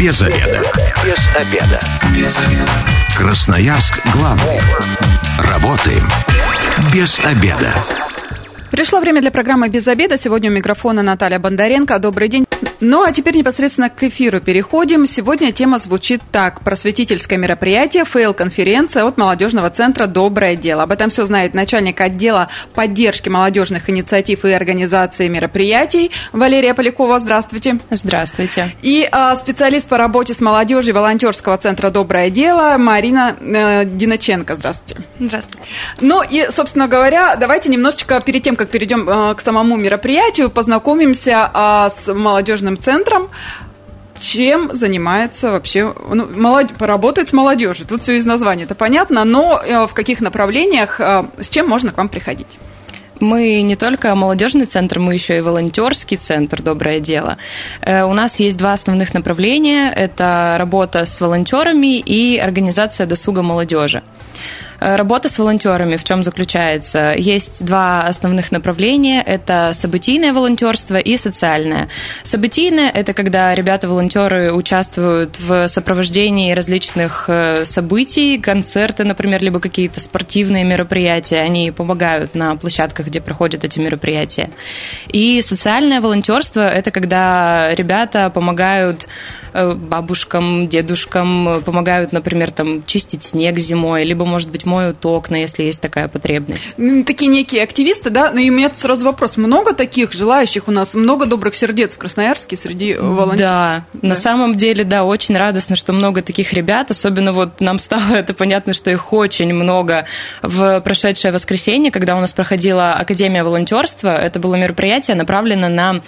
Без обеда. Без обеда. Без обеда. Красноярск главный. Работаем без обеда. Пришло время для программы «Без обеда». Сегодня у микрофона Наталья Бондаренко. Добрый день. Ну, а теперь непосредственно к эфиру переходим. Сегодня тема звучит так. Просветительское мероприятие, фейл-конференция от молодежного центра «Доброе дело». Об этом все знает начальник отдела поддержки молодежных инициатив и организации мероприятий Валерия Полякова. Здравствуйте. Здравствуйте. И э, специалист по работе с молодежью волонтерского центра «Доброе дело» Марина э, Диноченко. Здравствуйте. Здравствуйте. Ну и, собственно говоря, давайте немножечко перед тем, как перейдем э, к самому мероприятию, познакомимся э, с молодежным молодежным центром, чем занимается вообще, ну, молод... поработать с молодежью. Тут все из названия, это понятно, но э, в каких направлениях, э, с чем можно к вам приходить? Мы не только молодежный центр, мы еще и волонтерский центр «Доброе дело». Э, у нас есть два основных направления. Это работа с волонтерами и организация досуга молодежи. Э, работа с волонтерами в чем заключается? Есть два основных направления. Это событийное волонтерство и социальное. Событийное – это когда ребята-волонтеры участвуют в сопровождении различных э, событий, концерты, например, либо какие-то спортивные мероприятия. Они помогают на площадках, где проходят эти мероприятия. И социальное волонтерство – это когда ребята помогают Э, бабушкам, дедушкам помогают, например, там чистить снег зимой, либо, может быть, моют окна, если есть такая потребность. Такие некие активисты, да? Ну и у меня тут сразу вопрос. Много таких желающих у нас? Много добрых сердец в Красноярске среди волонтеров? Да, да, на самом деле, да, очень радостно, что много таких ребят. Особенно вот нам стало это понятно, что их очень много в прошедшее воскресенье, когда у нас проходила Академия волонтерства. Это было мероприятие, направлено на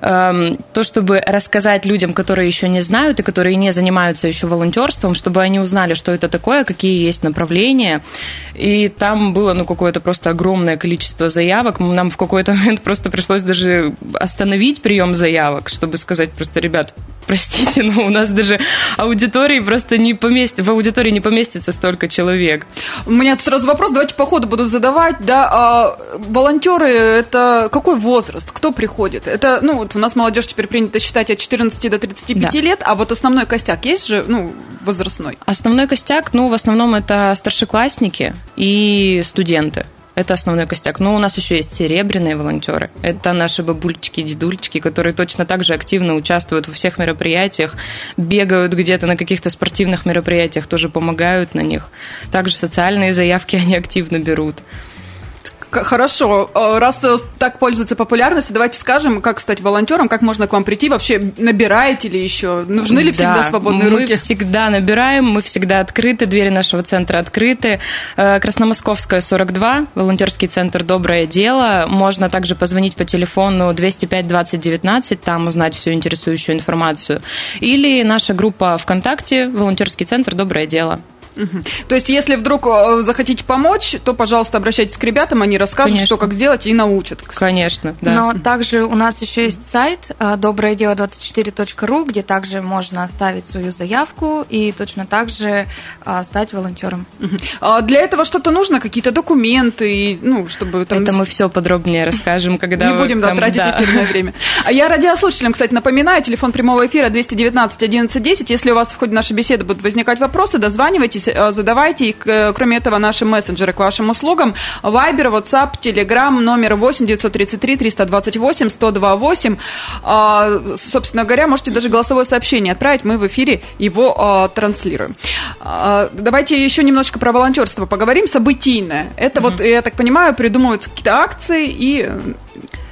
то, чтобы рассказать людям, которые еще не знают и которые не занимаются еще волонтерством, чтобы они узнали, что это такое, какие есть направления. И там было ну, какое-то просто огромное количество заявок. Нам в какой-то момент просто пришлось даже остановить прием заявок, чтобы сказать просто, ребят, простите, но у нас даже аудитории просто не поместится, в аудитории не поместится столько человек. У меня тут сразу вопрос, давайте по ходу буду задавать, да, а волонтеры, это какой возраст, кто приходит? Это, ну, вот у нас молодежь теперь принято считать от 14 до 35 да. лет, а вот основной костяк есть же, ну, возрастной? Основной костяк, ну, в основном это старшеклассники и студенты. Это основной костяк. Но у нас еще есть серебряные волонтеры. Это наши бабульчики, дедульчики, которые точно так же активно участвуют во всех мероприятиях, бегают где-то на каких-то спортивных мероприятиях, тоже помогают на них. Также социальные заявки они активно берут. Хорошо, э, раз так пользуется популярностью, давайте скажем, как стать волонтером, как можно к вам прийти, вообще набираете ли еще, нужны ли всегда да, свободные мы руки? Мы всегда набираем, мы всегда открыты, двери нашего центра открыты. Э, Красномосковская, 42, волонтерский центр «Доброе дело». Можно также позвонить по телефону 205 20 19, там узнать всю интересующую информацию. Или наша группа ВКонтакте «Волонтерский центр «Доброе дело». Угу. То есть, если вдруг э, захотите помочь, то, пожалуйста, обращайтесь к ребятам, они расскажут, Конечно. что как сделать и научат. Конечно, да. Но также у нас еще есть сайт э, доброе дело 24.ру, где также можно оставить свою заявку и точно так же э, стать волонтером. Угу. А для этого что-то нужно, какие-то документы, ну, чтобы там... Это мы все подробнее расскажем, когда... Не будем, да, тратить эфирное время. А я радиослушателям, кстати, напоминаю, телефон прямого эфира 219 11 10. Если у вас в ходе нашей беседы будут возникать вопросы, дозванивайтесь задавайте. И, э, кроме этого, наши мессенджеры к вашим услугам. Вайбер, WhatsApp, Telegram, номер 8 933 328 1028. Собственно говоря, можете даже голосовое сообщение отправить. Мы в эфире его а, транслируем. А, давайте еще немножечко про волонтерство поговорим. Событийное. Это mm-hmm. вот, я так понимаю, придумываются какие-то акции и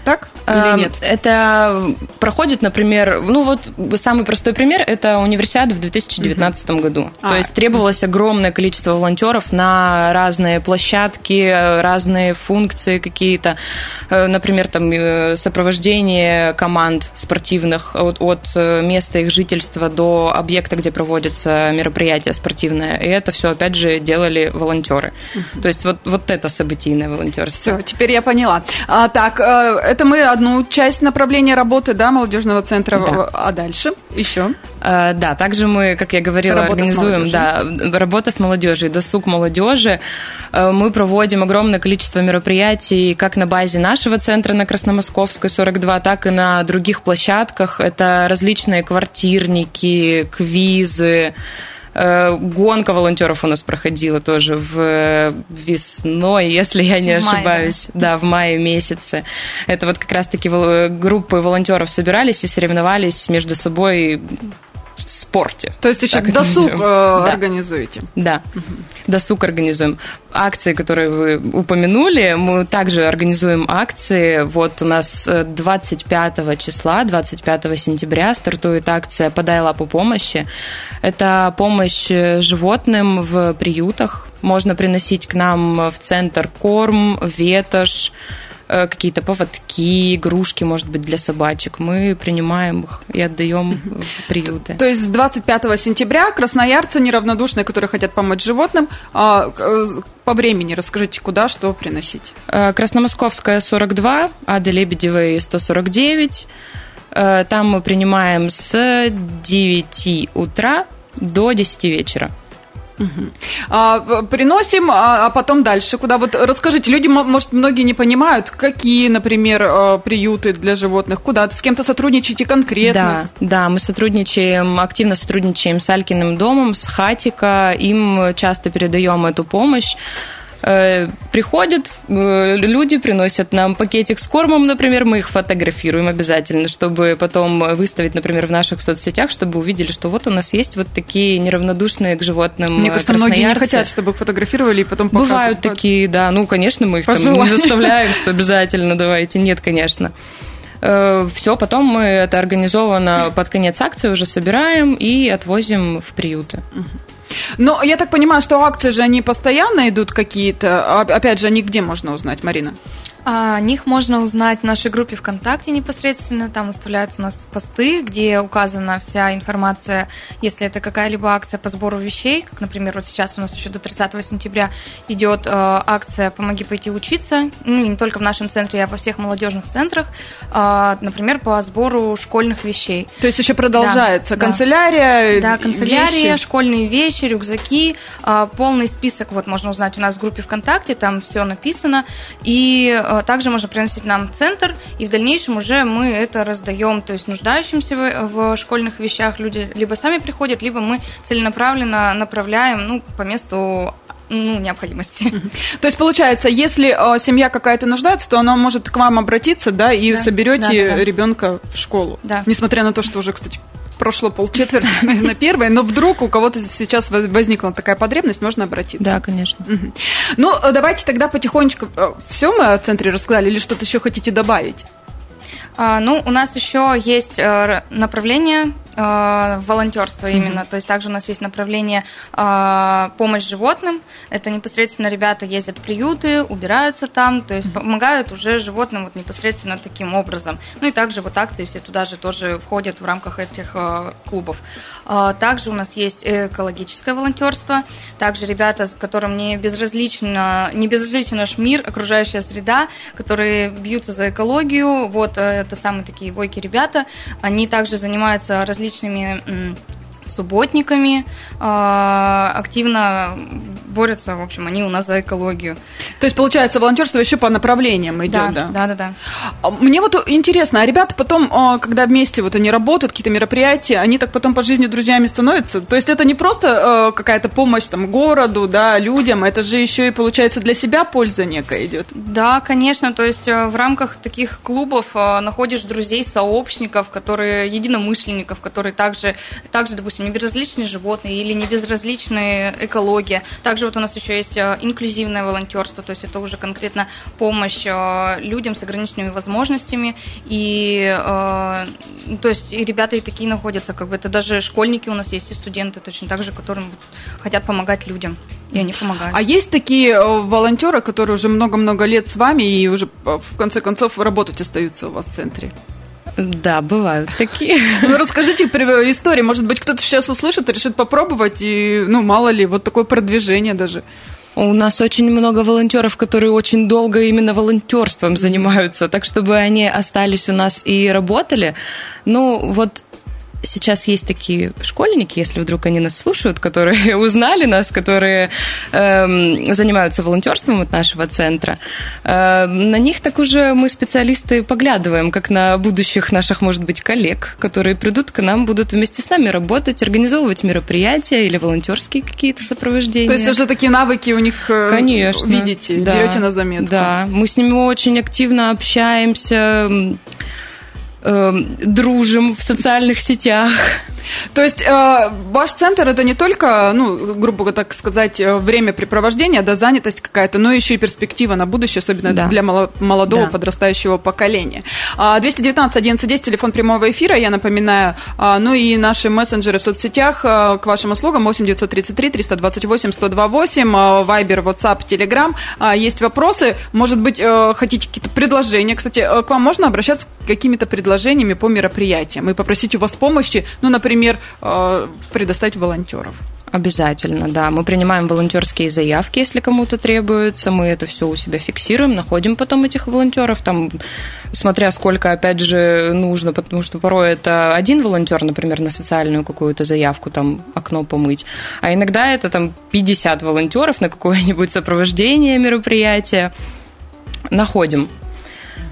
так или эм, нет? Это проходит, например, ну вот самый простой пример – это универсиада в 2019 угу. году. А. То есть требовалось огромное количество волонтеров на разные площадки, разные функции какие-то. Э, например, там э, сопровождение команд спортивных от, от э, места их жительства до объекта, где проводится мероприятие спортивное. И это все, опять же, делали волонтеры. Угу. То есть вот, вот это событийное волонтерство. Все, теперь я поняла. А, так, это мы одну часть направления работы, да, молодежного центра, да. а дальше еще? Э, да, также мы, как я говорила, работа организуем, да, работа с молодежью, досуг молодежи. Э, мы проводим огромное количество мероприятий как на базе нашего центра на Красномосковской 42, так и на других площадках. Это различные квартирники, квизы, гонка волонтеров у нас проходила тоже в весной, если я не в ошибаюсь. Мае, да? да, в мае месяце. Это вот как раз-таки группы волонтеров собирались и соревновались между собой в спорте. То есть еще досуг э, да. организуете? Да, угу. досуг организуем. Акции, которые вы упомянули, мы также организуем акции. Вот у нас 25 э, числа, 25 сентября стартует акция «Подай лапу помощи». Это помощь э, животным в приютах. Можно приносить к нам в центр корм, ветошь, какие-то поводки, игрушки, может быть, для собачек. Мы принимаем их и отдаем в приюты. То есть с 25 сентября красноярцы неравнодушные, которые хотят помочь животным, а, э, по времени расскажите, куда, что приносить? Э, Красномосковская 42, Ады Лебедевой 149. Там мы принимаем с 9 утра до 10 вечера. Угу. А, приносим, а, а потом дальше куда? Вот расскажите, люди, может, многие не понимают, какие, например, а, приюты для животных, куда? С кем-то сотрудничаете конкретно? Да, да, мы сотрудничаем, активно сотрудничаем с Алькиным домом, с Хатика, им часто передаем эту помощь. Э, приходят э, люди, приносят нам пакетик с кормом, например, мы их фотографируем обязательно, чтобы потом выставить, например, в наших соцсетях, чтобы увидели, что вот у нас есть вот такие неравнодушные к животным Мне кажется, многие не хотят, чтобы их фотографировали и потом показывали. Бывают такие, да, ну, конечно, мы их там не заставляем, что обязательно давайте, нет, конечно. Э, все, потом мы это организованно под конец акции уже собираем и отвозим в приюты. Но я так понимаю, что акции же они постоянно идут какие-то. Опять же, они где можно узнать, Марина? О них можно узнать в нашей группе ВКонтакте непосредственно. Там выставляются у нас посты, где указана вся информация, если это какая-либо акция по сбору вещей, как, например, вот сейчас у нас еще до 30 сентября идет э, акция «Помоги пойти учиться», ну, не только в нашем центре, а во всех молодежных центрах, э, например, по сбору школьных вещей. То есть еще продолжается да, канцелярия, Да, канцелярия, вещи. школьные вещи, рюкзаки, э, полный список вот можно узнать у нас в группе ВКонтакте, там все написано, и э, также можно приносить нам центр, и в дальнейшем уже мы это раздаем, то есть нуждающимся в, школьных вещах люди либо сами приходят, либо мы целенаправленно направляем ну, по месту ну, необходимости. То есть, получается, если э, семья какая-то нуждается, то она может к вам обратиться, да, и да, соберете да, да, ребенка в школу. Да. Несмотря на то, что уже, кстати, прошло полчетверти, наверное, первое, но вдруг у кого-то сейчас возникла такая потребность, можно обратиться. Да, конечно. Угу. Ну, давайте тогда потихонечку э, все мы о центре рассказали, или что-то еще хотите добавить? А, ну, у нас еще есть э, направление э, волонтерство именно. Mm-hmm. То есть также у нас есть направление э, помощь животным. Это непосредственно ребята ездят в приюты, убираются там, то есть mm-hmm. помогают уже животным вот непосредственно таким образом. Ну и также вот акции все туда же тоже входят в рамках этих э, клубов. Э, также у нас есть экологическое волонтерство. Также ребята, которым не безразлично, не безразличен наш мир, окружающая среда, которые бьются за экологию. Вот э, это самые такие бойкие ребята. Они также занимаются различными субботниками, а, активно борются, в общем, они у нас за экологию. То есть, получается, волонтерство еще по направлениям идет, да? Да, да, да. да. А, мне вот интересно, а ребята потом, а, когда вместе вот они работают, какие-то мероприятия, они так потом по жизни друзьями становятся? То есть, это не просто какая-то помощь там городу, да, людям, это же еще и, получается, для себя польза некая идет? Да, конечно, то есть, в рамках таких клубов находишь друзей, сообщников, которые, единомышленников, которые также, также допустим, не безразличны животные или не безразличны экология. Также вот у нас еще есть э, инклюзивное волонтерство, то есть это уже конкретно помощь э, людям с ограниченными возможностями. И э, то есть и ребята и такие находятся, как бы это даже школьники у нас есть и студенты точно так же, которым хотят помогать людям. И они помогают. А есть такие волонтеры, которые уже много-много лет с вами и уже в конце концов работать остаются у вас в центре? Да, бывают такие. Ну, расскажите истории. Может быть, кто-то сейчас услышит и решит попробовать, и, ну, мало ли, вот такое продвижение даже. У нас очень много волонтеров, которые очень долго именно волонтерством занимаются, так чтобы они остались у нас и работали. Ну, вот сейчас есть такие школьники, если вдруг они нас слушают, которые узнали нас, которые э, занимаются волонтерством от нашего центра. Э, на них так уже мы специалисты поглядываем, как на будущих наших, может быть, коллег, которые придут к нам, будут вместе с нами работать, организовывать мероприятия или волонтерские какие-то сопровождения. То есть уже такие навыки у них э, Конечно, видите, да, берете на заметку. Да, мы с ними очень активно общаемся э, дружим в социальных сетях. То есть э, ваш центр это не только, ну, грубо так сказать, э, времяпрепровождение, да, занятость какая-то, но еще и перспектива на будущее, особенно да. для молодого да. подрастающего поколения. 219 11 телефон прямого эфира, я напоминаю, а, ну и наши мессенджеры в соцсетях э, к вашим услугам 8 933 328 128, Вайбер, WhatsApp, Telegram. Есть вопросы, может быть, э, хотите какие-то предложения. Кстати, к вам можно обращаться с какими-то предложениями по мероприятиям и попросить у вас помощи, ну, например, э, предоставить волонтеров? Обязательно, да. Мы принимаем волонтерские заявки, если кому-то требуется. Мы это все у себя фиксируем, находим потом этих волонтеров, там, смотря сколько, опять же, нужно, потому что порой это один волонтер, например, на социальную какую-то заявку, там, окно помыть, а иногда это там 50 волонтеров на какое-нибудь сопровождение мероприятия. Находим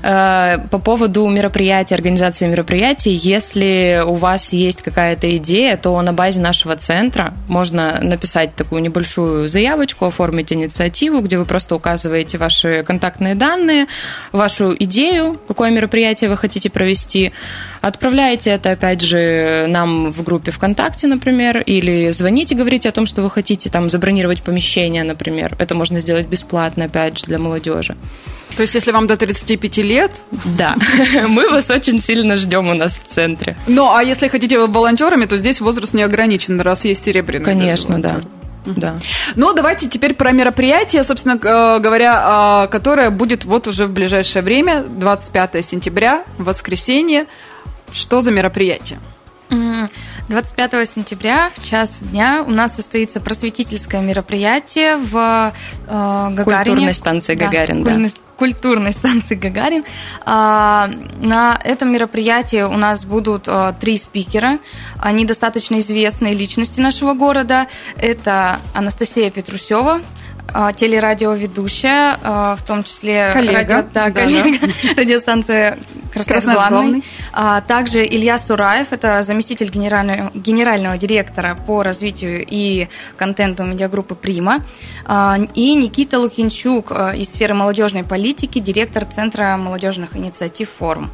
по поводу мероприятий, организации мероприятий, если у вас есть какая-то идея, то на базе нашего центра можно написать такую небольшую заявочку, оформить инициативу, где вы просто указываете ваши контактные данные, вашу идею, какое мероприятие вы хотите провести, отправляете это, опять же, нам в группе ВКонтакте, например, или звоните, говорите о том, что вы хотите там забронировать помещение, например. Это можно сделать бесплатно, опять же, для молодежи. То есть, если вам до 35 лет? Да, мы вас очень сильно ждем у нас в центре. Ну, а если хотите волонтерами, то здесь возраст не ограничен, раз есть серебряный. Конечно, да. Да. Ну, давайте теперь про мероприятие, собственно э, говоря, а, которое будет вот уже в ближайшее время, 25 сентября, воскресенье. Что за мероприятие? 25 сентября в час дня у нас состоится просветительское мероприятие в э, Гагарине. Культурной станции Гагарин, да. да. Культурной станции Гагарин. А, на этом мероприятии у нас будут а, три спикера. Они достаточно известные личности нашего города. Это Анастасия Петрусева, а, телерадиоведущая, а, в том числе коллега, радио, да, да, коллега, да. радиостанция Красноярск главный. А, также Илья Сураев, это заместитель генерального, генерального директора по развитию и контенту медиагруппы «Прима». И Никита Лукинчук из сферы молодежной политики, директор Центра молодежных инициатив «Форум».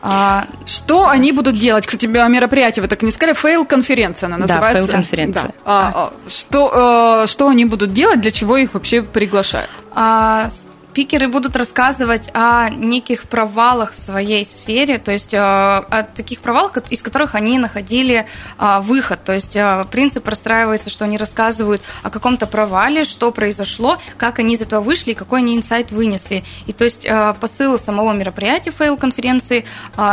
А, что они будут делать? Кстати, мероприятие вы так не сказали, фейл-конференция она называется. Да, фейл-конференция. Да. А, что, э, что они будут делать, для чего их вообще приглашают? Спикеры будут рассказывать о неких провалах в своей сфере, то есть э, о таких провалах, из которых они находили э, выход. То есть э, принцип простраивается, что они рассказывают о каком-то провале, что произошло, как они из этого вышли какой они инсайт вынесли. И то есть посыл самого мероприятия фейл-конференции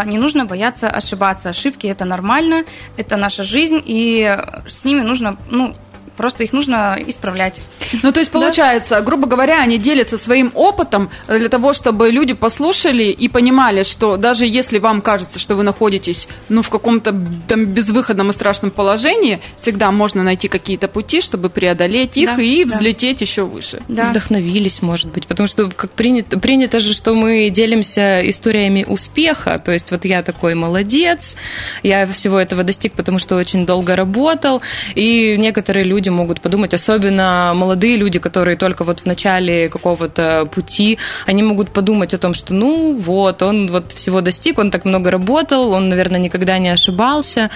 не нужно бояться ошибаться. Ошибки – это нормально, это наша жизнь, и с ними нужно ну, Просто их нужно исправлять. Ну, то есть, получается, да? грубо говоря, они делятся своим опытом для того, чтобы люди послушали и понимали, что даже если вам кажется, что вы находитесь, ну, в каком-то там безвыходном и страшном положении, всегда можно найти какие-то пути, чтобы преодолеть их да, и взлететь да. еще выше. Да. Вдохновились, может быть, потому что как принято, принято же, что мы делимся историями успеха, то есть вот я такой молодец, я всего этого достиг, потому что очень долго работал, и некоторые люди люди могут подумать, особенно молодые люди, которые только вот в начале какого-то пути, они могут подумать о том, что ну вот, он вот всего достиг, он так много работал, он, наверное, никогда не ошибался.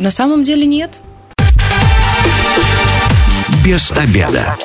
На самом деле нет. Без обеда.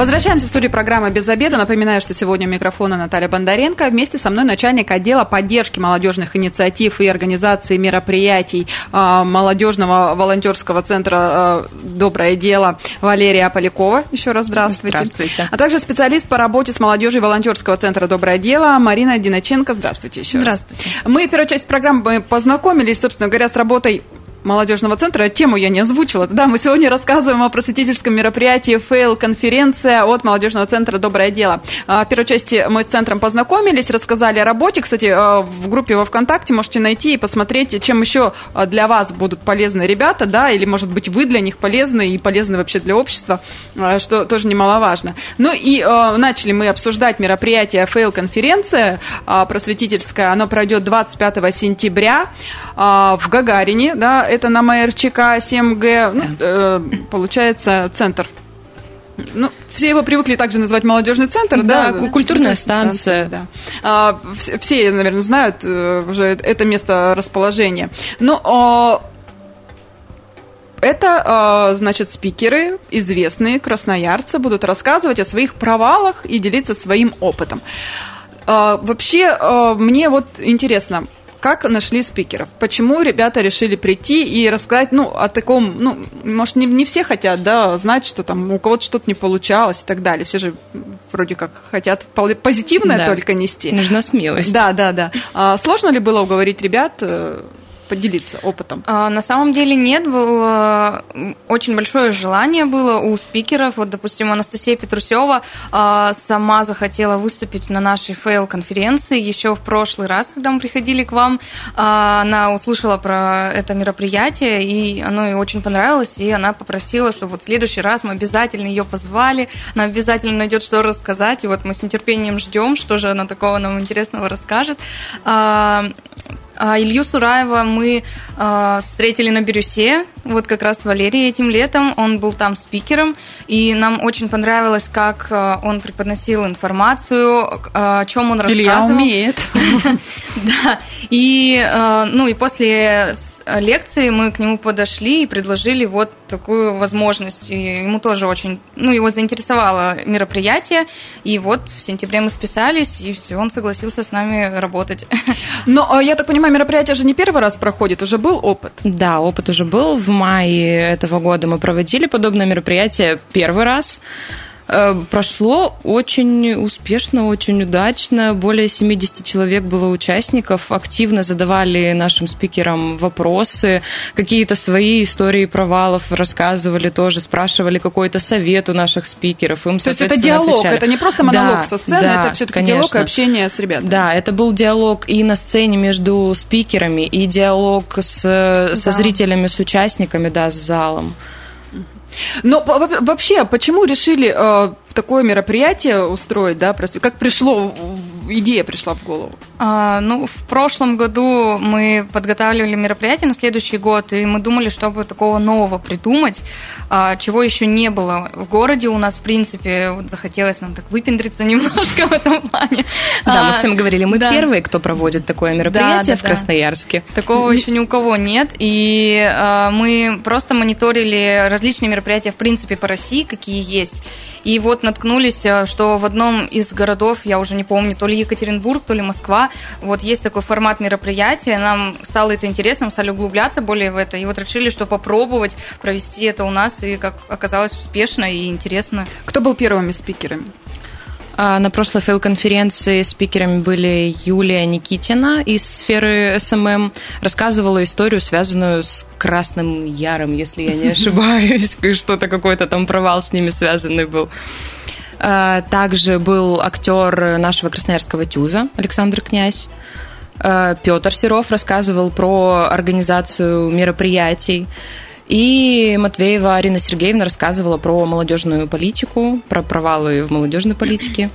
Возвращаемся в студию программы «Без обеда». Напоминаю, что сегодня у микрофона Наталья Бондаренко. Вместе со мной начальник отдела поддержки молодежных инициатив и организации мероприятий а, молодежного волонтерского центра а, «Доброе дело» Валерия Полякова. Еще раз здравствуйте. Здравствуйте. А также специалист по работе с молодежью волонтерского центра «Доброе дело» Марина Диноченко. Здравствуйте еще Здравствуйте. раз. Мы первую часть программы познакомились, собственно говоря, с работой молодежного центра. Тему я не озвучила. Да, мы сегодня рассказываем о просветительском мероприятии «Фейл-конференция» от молодежного центра «Доброе дело». А, в первой части мы с центром познакомились, рассказали о работе. Кстати, а, в группе во ВКонтакте можете найти и посмотреть, чем еще а, для вас будут полезны ребята, да, или, может быть, вы для них полезны и полезны вообще для общества, что тоже немаловажно. Ну и начали мы обсуждать мероприятие «Фейл-конференция» просветительская. Оно пройдет 25 сентября в Гагарине, да, это на МРЧК 7Г, ну, э, получается, центр ну, все его привыкли также называть молодежный центр, да? да культурная станция. станция да. а, все, наверное, знают э, уже это место расположения. Это, а, значит, спикеры, известные красноярцы, будут рассказывать о своих провалах и делиться своим опытом. А, вообще, а, мне вот интересно, как нашли спикеров? Почему ребята решили прийти и рассказать, ну, о таком, ну, может, не, не все хотят, да, знать, что там у кого-то что-то не получалось и так далее. Все же вроде как хотят позитивное да. только нести. Нужна смелость. Да, да, да. А сложно ли было уговорить ребят э, поделиться опытом? А, на самом деле нет, было очень большое желание было у спикеров. Вот, допустим, Анастасия Петрусева а, сама захотела выступить на нашей фейл-конференции еще в прошлый раз, когда мы приходили к вам. А, она услышала про это мероприятие, и оно ей очень понравилось, и она попросила, чтобы вот в следующий раз мы обязательно ее позвали, она обязательно найдет, что рассказать, и вот мы с нетерпением ждем, что же она такого нам интересного расскажет. А, а Илью Сураева мы э, встретили на Бирюсе, вот как раз Валерий этим летом, он был там спикером, и нам очень понравилось, как э, он преподносил информацию, о чем он рассказывал. Илья умеет. Да, и, ну, и после лекции мы к нему подошли и предложили вот такую возможность. И ему тоже очень, ну, его заинтересовало мероприятие. И вот в сентябре мы списались, и все, он согласился с нами работать. Но, а, я так понимаю, мероприятие же не первый раз проходит, уже был опыт? Да, опыт уже был. В мае этого года мы проводили подобное мероприятие первый раз. Э, прошло очень успешно, очень удачно. Более 70 человек было участников, активно задавали нашим спикерам вопросы, какие-то свои истории провалов рассказывали тоже, спрашивали какой-то совет у наших спикеров. Им, То есть это диалог, отвечали. это не просто монолог да, со сцены, да, это все-таки диалог и общение с ребятами. Да, это был диалог и на сцене между спикерами, и диалог с, да. со зрителями, с участниками, да, с залом. Но вообще, почему решили э, такое мероприятие устроить, да? Как пришло, идея пришла в голову? А, ну, в прошлом году мы подготавливали мероприятие на следующий год, и мы думали, чтобы такого нового придумать, а, чего еще не было в городе. У нас, в принципе, вот захотелось нам так выпендриться немножко в этом плане. Да, мы а, всем говорили, мы да. первые, кто проводит такое мероприятие да, да, в Красноярске. Такого еще ни у кого нет, и а, мы просто мониторили различные мероприятия, в принципе, по России, какие есть. И вот наткнулись, э, что в одном из городов, я уже не помню, то ли Екатеринбург, то ли Москва, вот есть такой формат мероприятия, нам стало это интересно, мы стали углубляться более в это, и вот решили, что попробовать провести это у нас, и как оказалось успешно и интересно. Кто был первыми спикерами? А, на прошлой фейл-конференции спикерами были Юлия Никитина из сферы SMM. Рассказывала историю, связанную с Красным Яром, если я не ошибаюсь. Что-то какой-то там провал с ними связанный был. А, также был актер нашего красноярского ТЮЗа Александр Князь. А, Петр Серов рассказывал про организацию мероприятий. И Матвеева Арина Сергеевна рассказывала про молодежную политику, про провалы в молодежной политике.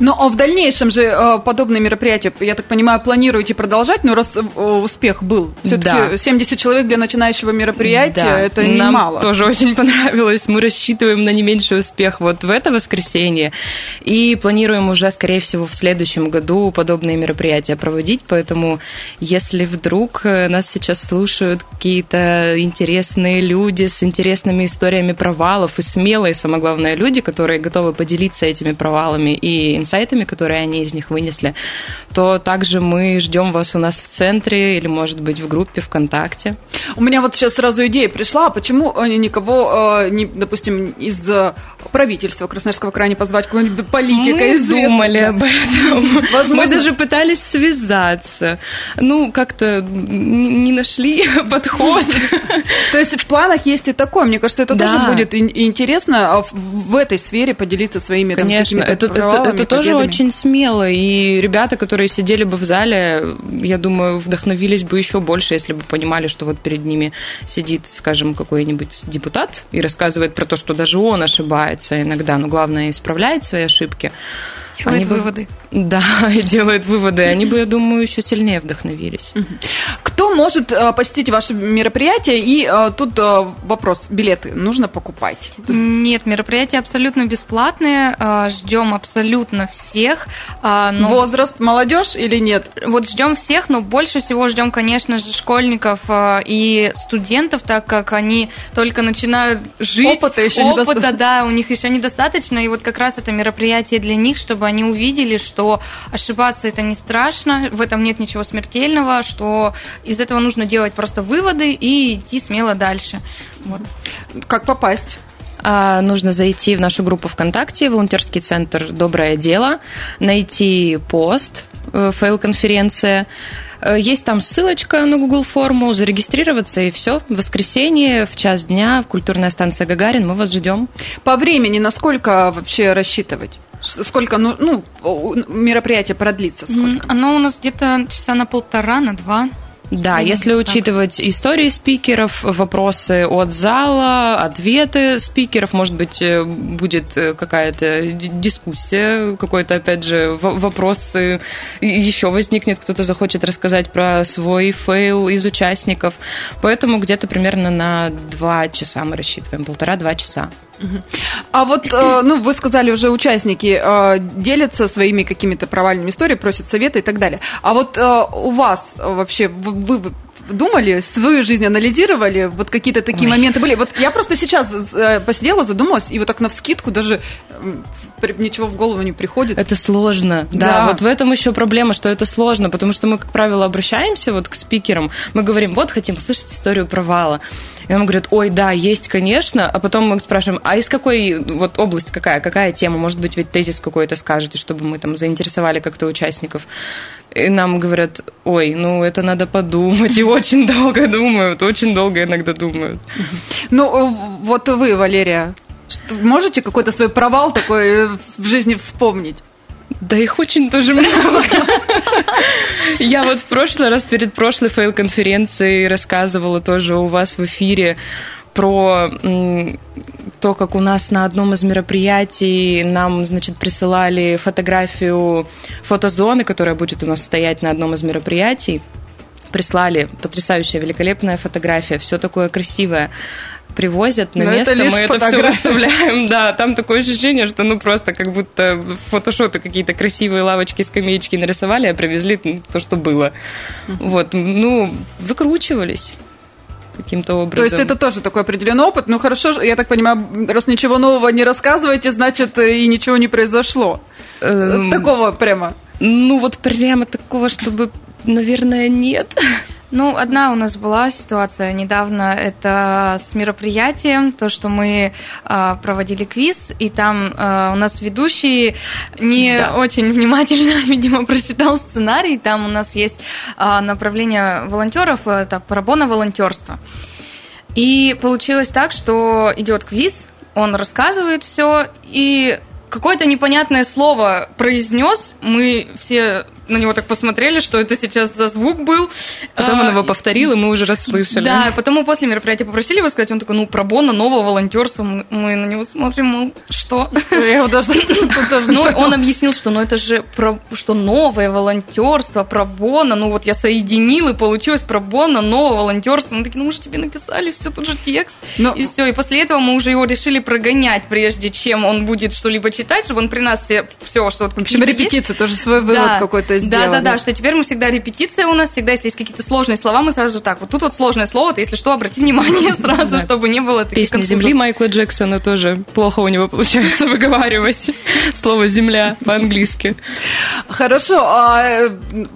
Но а в дальнейшем же э, подобные мероприятия, я так понимаю, планируете продолжать, но раз э, успех был, все-таки да. 70 человек для начинающего мероприятия, да. это немало. Нам тоже очень понравилось. Мы рассчитываем на не меньший успех вот в это воскресенье и планируем уже, скорее всего, в следующем году подобные мероприятия проводить, поэтому если вдруг э, нас сейчас слушают какие-то интересные люди с интересными историями провалов и смелые, самое главное, люди, которые готовы поделиться этими провалами и и инсайтами, которые они из них вынесли, то также мы ждем вас у нас в центре или, может быть, в группе ВКонтакте. У меня вот сейчас сразу идея пришла, а почему никого, э, не, допустим, из правительства Красноярского края не позвать, какого-нибудь политика Мы известного? думали об этом. Возможно. Мы даже пытались связаться. Ну, как-то не нашли подход. То есть в планах есть и такое. Мне кажется, это тоже будет интересно а в этой сфере поделиться своими Конечно, это, это, это тоже очень смело. И ребята, которые сидели бы в зале, я думаю, вдохновились бы еще больше, если бы понимали, что вот перед ними сидит, скажем, какой-нибудь депутат и рассказывает про то, что даже он ошибается иногда, но главное исправляет свои ошибки. Делает они выводы. Бы, да, и делает выводы. Они бы, я думаю, еще сильнее вдохновились. Кто может э, посетить ваше мероприятие? И э, тут э, вопрос, билеты нужно покупать? Нет, мероприятия абсолютно бесплатные. Ждем абсолютно всех. Но... Возраст, молодежь или нет? Вот ждем всех, но больше всего ждем, конечно же, школьников и студентов, так как они только начинают жить. Опыта еще Опыта, недостаточно. да, у них еще недостаточно. И вот как раз это мероприятие для них, чтобы чтобы они увидели, что ошибаться это не страшно, в этом нет ничего смертельного, что из этого нужно делать просто выводы и идти смело дальше. Вот. Как попасть? А, нужно зайти в нашу группу ВКонтакте, волонтерский центр «Доброе дело», найти пост э, «Фейл-конференция», э, есть там ссылочка на Google форму, зарегистрироваться и все. В воскресенье в час дня в культурная станция Гагарин мы вас ждем. По времени насколько вообще рассчитывать? Сколько, ну, ну мероприятие продлится? Сколько? Оно у нас где-то часа на полтора, на два. Да, если так. учитывать истории спикеров, вопросы от зала, ответы спикеров, может быть, э, будет э, какая-то дискуссия, какой-то, опять же, вопрос еще возникнет, кто-то захочет рассказать про свой фейл из участников. Поэтому где-то примерно на два часа мы рассчитываем, полтора-два часа. А вот, э, ну, вы сказали уже, участники э, делятся своими какими-то провальными историями, просят совета и так далее. А вот э, у вас вообще, вы думали, свою жизнь анализировали, вот какие-то такие Ой. моменты были. Вот я просто сейчас посидела, задумалась, и вот так на вскидку даже ничего в голову не приходит. Это сложно, да. да. Вот в этом еще проблема, что это сложно, потому что мы, как правило, обращаемся вот к спикерам, мы говорим, вот хотим услышать историю провала. И он говорит, ой, да, есть, конечно. А потом мы спрашиваем, а из какой вот область какая, какая тема? Может быть, ведь тезис какой-то скажете, чтобы мы там заинтересовали как-то участников. И нам говорят, ой, ну это надо подумать, и очень долго думают, очень долго иногда думают. Ну, вот вы, Валерия, можете какой-то свой провал такой в жизни вспомнить? Да их очень тоже много. Я вот в прошлый раз перед прошлой фейл-конференцией рассказывала тоже у вас в эфире про то, как у нас на одном из мероприятий нам, значит, присылали фотографию фотозоны, которая будет у нас стоять на одном из мероприятий. Прислали потрясающая, великолепная фотография, все такое красивое привозят на Но место, это мы это все выставляем. Да, там такое ощущение, что ну просто как будто в фотошопе какие-то красивые лавочки, скамеечки нарисовали, а привезли то, что было. Вот, ну, выкручивались каким-то образом. То есть это тоже такой определенный опыт. Ну хорошо, я так понимаю, раз ничего нового не рассказываете, значит и ничего не произошло. Эм, такого прямо. Ну вот прямо такого, чтобы, наверное, нет. Ну, одна у нас была ситуация недавно, это с мероприятием, то, что мы э, проводили квиз, и там э, у нас ведущий не да. очень внимательно, видимо, прочитал сценарий, там у нас есть э, направление волонтеров, это пробона волонтерство. И получилось так, что идет квиз, он рассказывает все, и какое-то непонятное слово произнес, мы все на него так посмотрели, что это сейчас за звук был. Потом он а, его повторил, и мы уже расслышали. Да, потом мы после мероприятия попросили его сказать, он такой, ну, пробона, нового волонтерства. Мы на него смотрим, мол, что? Я его даже Ну, он объяснил, что ну это же про, что новое волонтерство, пробона, ну вот я соединил, и получилось пробона, нового волонтерства. Мы такие, ну мы же тебе написали все тот же текст. И все, и после этого мы уже его решили прогонять, прежде чем он будет что-либо читать, чтобы он при нас все, все что В общем, репетицию, тоже свой вывод какой-то это сделали. Да, да, да, что теперь мы всегда репетиция у нас, всегда, если есть какие-то сложные слова, мы сразу так, вот тут вот сложное слово, то если что, обрати внимание сразу, чтобы не было таких Песня «Земли» Майкла Джексона тоже плохо у него получается выговаривать слово «земля» по-английски. Хорошо, а,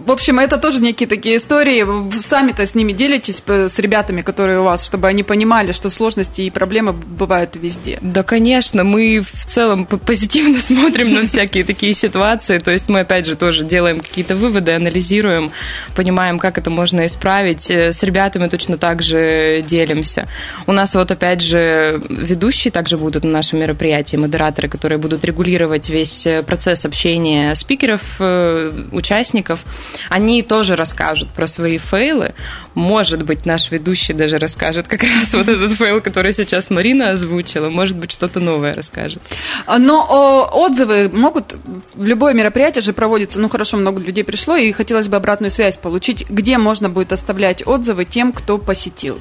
в общем, это тоже некие такие истории. Вы сами-то с ними делитесь, с ребятами, которые у вас, чтобы они понимали, что сложности и проблемы бывают везде. Да, конечно, мы в целом позитивно смотрим на всякие такие ситуации, то есть мы, опять же, тоже делаем какие-то выводы, анализируем, понимаем, как это можно исправить. Э, с ребятами точно так же делимся. У нас вот, опять же, ведущие также будут на нашем мероприятии, модераторы, которые будут регулировать весь э, процесс общения спикеров, э, участников. Они тоже расскажут про свои фейлы. Может быть, наш ведущий даже расскажет как раз вот этот фейл, который сейчас Марина озвучила. Может быть, что-то новое расскажет. А, но отзывы могут... В любое мероприятие же проводится... Ну, хорошо, много людей пришло, и хотелось бы обратную связь получить. Где можно будет оставлять отзывы тем, кто посетил?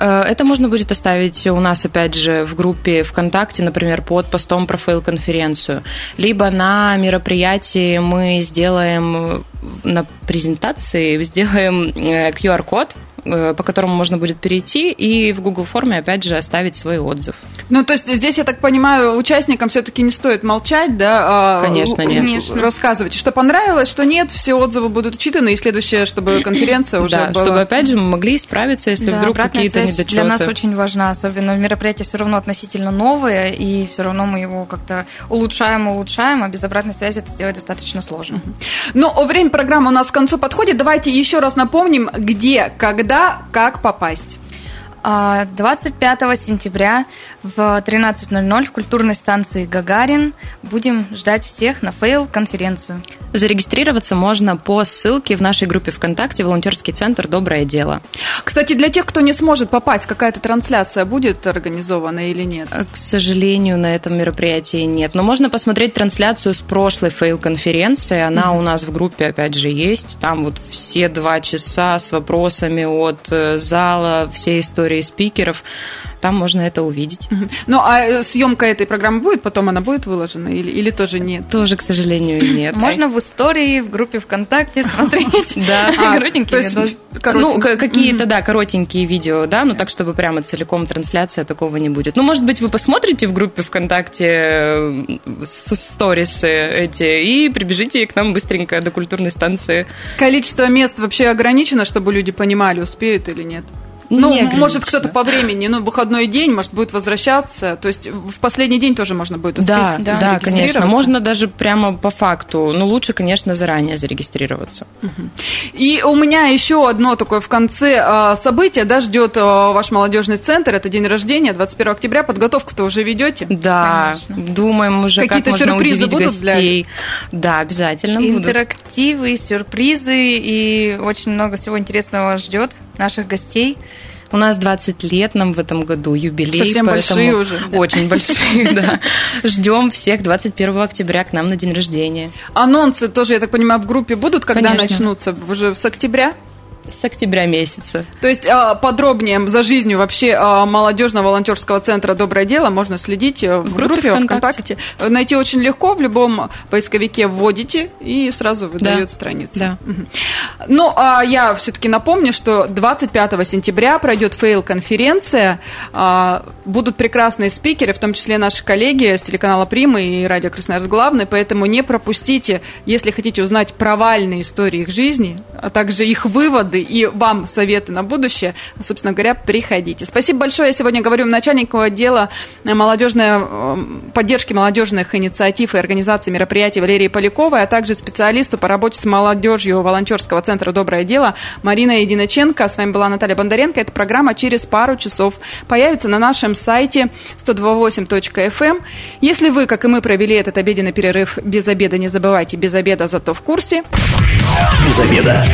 Э, это можно будет оставить у нас, опять же, в группе ВКонтакте, например, под постом про фейл-конференцию. Либо на мероприятии мы сделаем на презентации, сделаем QR-код, э, Э, по которому можно будет перейти и в Google форме, опять же, оставить свой отзыв. Ну, то есть здесь, я так понимаю, участникам все-таки не стоит молчать, да? А Конечно, нет. Конечно. Рассказывать, что понравилось, что нет, все отзывы будут учитаны, и следующее, чтобы конференция уже Да, была... чтобы, опять же, мы могли исправиться, если да, вдруг какие-то недочеты. для нас очень важна, особенно мероприятие все равно относительно новое, и все равно мы его как-то улучшаем, улучшаем, а без обратной связи это сделать достаточно сложно. Ну, время программы у нас к концу подходит. Давайте еще раз напомним, где, когда как попасть? 25 а, сентября в 13.00 в культурной станции «Гагарин». Будем ждать всех на фейл-конференцию. Зарегистрироваться можно по ссылке в нашей группе ВКонтакте «Волонтерский центр Доброе дело». Кстати, для тех, кто не сможет попасть, какая-то трансляция будет организована или нет? К сожалению, на этом мероприятии нет. Но можно посмотреть трансляцию с прошлой фейл-конференции. Она mm-hmm. у нас в группе, опять же, есть. Там вот все два часа с вопросами от э, зала, все истории спикеров там можно это увидеть. Ну, а э, съемка этой программы будет, потом она будет выложена или, или тоже нет? Тоже, к сожалению, нет. Можно в истории, в группе ВКонтакте смотреть. Да. Коротенькие Ну, какие-то, да, коротенькие видео, да, но так, чтобы прямо целиком трансляция такого не будет. Ну, может быть, вы посмотрите в группе ВКонтакте э, сторисы эти и прибежите к нам быстренько до культурной станции. Количество мест вообще ограничено, чтобы люди понимали, успеют или нет? Ну, не может, кто-то по времени, ну, выходной день, может, будет возвращаться. То есть в последний день тоже можно будет успеть Да, да, да конечно. Можно даже прямо по факту. Но лучше, конечно, заранее зарегистрироваться. И у меня еще одно такое в конце а, событие, да, ждет а, ваш молодежный центр. Это день рождения, 21 октября. Подготовку-то уже ведете? Да, конечно. думаем уже, Какие-то как можно сюрпризы будут гостей. Для... Да, обязательно Интерактивы, будут. сюрпризы и очень много всего интересного ждет наших гостей. У нас 20 лет нам в этом году, юбилей. Совсем большие уже. Очень большие, да. Ждем всех 21 октября к нам на день рождения. Анонсы тоже, я так понимаю, в группе будут, когда начнутся? Уже с октября? С октября месяца. То есть а, подробнее за жизнью вообще а, молодежного волонтерского центра «Доброе дело» можно следить э, в, в группе, группе ВКонтакте. ВКонтакте. Найти очень легко, в любом поисковике вводите и сразу выдает да. страницу. Да. Ну, а я все-таки напомню, что 25 сентября пройдет фейл-конференция. Будут прекрасные спикеры, в том числе наши коллеги с телеканала «Прима» и радио «Красноярск Главный», поэтому не пропустите, если хотите узнать провальные истории их жизни, а также их выводы и вам советы на будущее, собственно говоря, приходите. Спасибо большое. Я сегодня говорю начальнику отдела молодежной, э, поддержки молодежных инициатив и организации мероприятий Валерии Поляковой, а также специалисту по работе с молодежью волонтерского центра «Доброе дело» Марина Единоченко. С вами была Наталья Бондаренко. Эта программа через пару часов появится на нашем сайте 128.fm. Эм. Если вы, как и мы, провели этот обеденный перерыв без обеда, не забывайте, без обеда зато в курсе. Без обеда.